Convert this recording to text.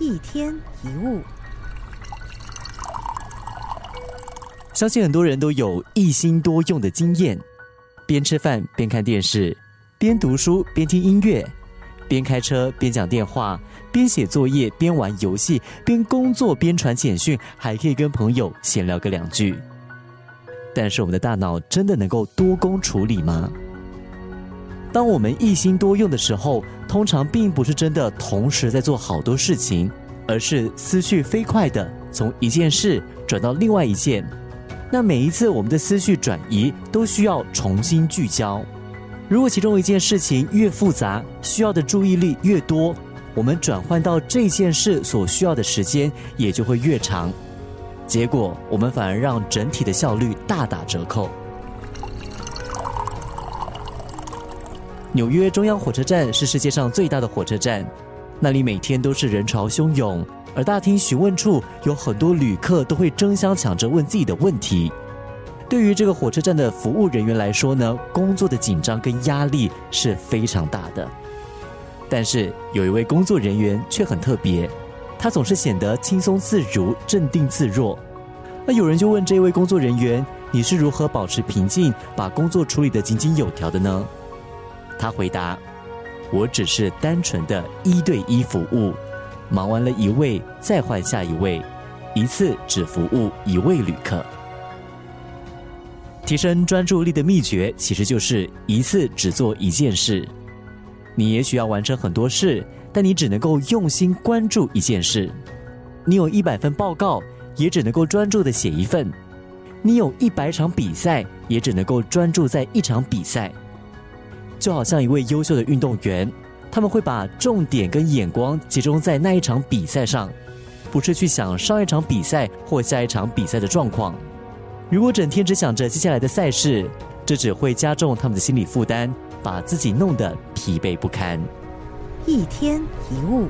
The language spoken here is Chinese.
一天一物，相信很多人都有一心多用的经验：边吃饭边看电视，边读书边听音乐，边开车边讲电话，边写作业边玩游戏，边工作边传简讯，还可以跟朋友闲聊个两句。但是，我们的大脑真的能够多工处理吗？当我们一心多用的时候，通常并不是真的同时在做好多事情，而是思绪飞快的从一件事转到另外一件。那每一次我们的思绪转移，都需要重新聚焦。如果其中一件事情越复杂，需要的注意力越多，我们转换到这件事所需要的时间也就会越长。结果，我们反而让整体的效率大打折扣。纽约中央火车站是世界上最大的火车站，那里每天都是人潮汹涌，而大厅询问处有很多旅客都会争相抢着问自己的问题。对于这个火车站的服务人员来说呢，工作的紧张跟压力是非常大的。但是有一位工作人员却很特别，他总是显得轻松自如、镇定自若。那有人就问这位工作人员：“你是如何保持平静，把工作处理得井井有条的呢？”他回答：“我只是单纯的一对一服务，忙完了一位再换下一位，一次只服务一位旅客。提升专注力的秘诀其实就是一次只做一件事。你也许要完成很多事，但你只能够用心关注一件事。你有一百份报告，也只能够专注的写一份；你有一百场比赛，也只能够专注在一场比赛。”就好像一位优秀的运动员，他们会把重点跟眼光集中在那一场比赛上，不是去想上一场比赛或下一场比赛的状况。如果整天只想着接下来的赛事，这只会加重他们的心理负担，把自己弄得疲惫不堪。一天一物。